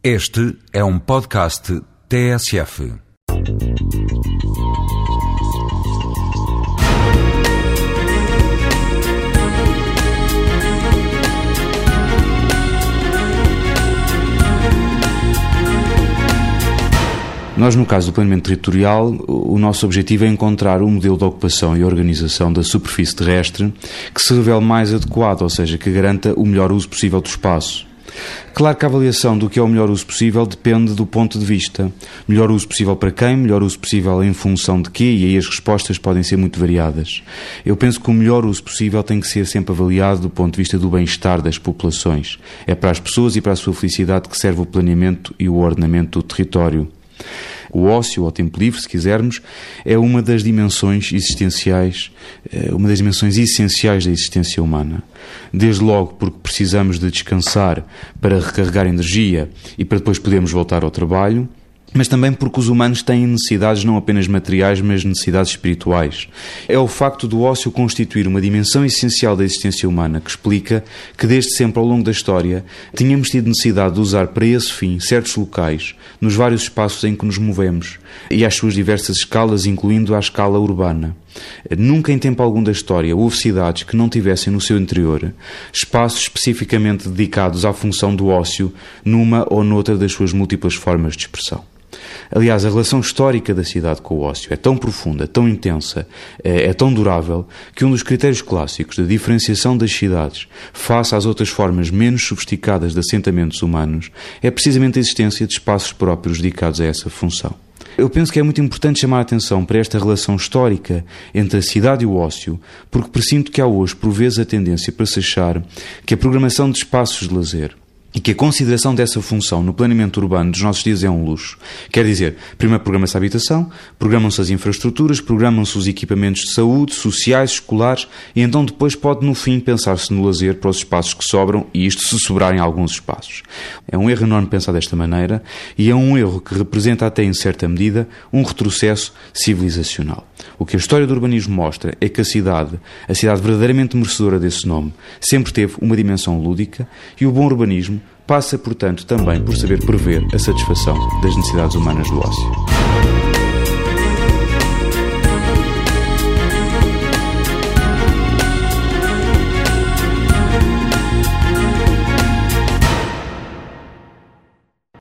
Este é um podcast TSF. Nós, no caso do planeamento territorial, o nosso objetivo é encontrar um modelo de ocupação e organização da superfície terrestre que se revele mais adequado, ou seja, que garanta o melhor uso possível do espaço. Claro que a avaliação do que é o melhor uso possível depende do ponto de vista. Melhor uso possível para quem, melhor uso possível em função de quê, e aí as respostas podem ser muito variadas. Eu penso que o melhor uso possível tem que ser sempre avaliado do ponto de vista do bem-estar das populações. É para as pessoas e para a sua felicidade que serve o planeamento e o ordenamento do território. O ócio, ou tempo livre, se quisermos, é uma das dimensões existenciais, eh, uma das dimensões essenciais da existência humana. Desde logo porque precisamos de descansar para recarregar energia e para depois podermos voltar ao trabalho, mas também porque os humanos têm necessidades não apenas materiais, mas necessidades espirituais. É o facto do ócio constituir uma dimensão essencial da existência humana que explica que, desde sempre ao longo da história, tínhamos tido necessidade de usar para esse fim certos locais, nos vários espaços em que nos movemos, e às suas diversas escalas, incluindo a escala urbana. Nunca em tempo algum da história houve cidades que não tivessem no seu interior espaços especificamente dedicados à função do ócio numa ou noutra das suas múltiplas formas de expressão. Aliás, a relação histórica da cidade com o ócio é tão profunda, tão intensa, é, é, tão durável, que um dos critérios clássicos da diferenciação das cidades face às outras formas menos sofisticadas de assentamentos humanos é precisamente a existência de espaços próprios dedicados a essa função. Eu penso que é muito importante chamar a atenção para esta relação histórica entre a cidade e o ócio, porque presinto que há hoje, por vezes, a tendência para se achar que a programação de espaços de lazer, e que a consideração dessa função no planeamento urbano dos nossos dias é um luxo. Quer dizer, primeiro programa-se a habitação, programam-se as infraestruturas, programam-se os equipamentos de saúde, sociais, escolares, e então depois pode no fim pensar-se no lazer para os espaços que sobram, e isto se sobrarem alguns espaços. É um erro enorme pensar desta maneira, e é um erro que representa até em certa medida um retrocesso civilizacional. O que a história do urbanismo mostra é que a cidade, a cidade verdadeiramente merecedora desse nome, sempre teve uma dimensão lúdica, e o bom urbanismo passa, portanto, também por saber prever a satisfação das necessidades humanas do ócio.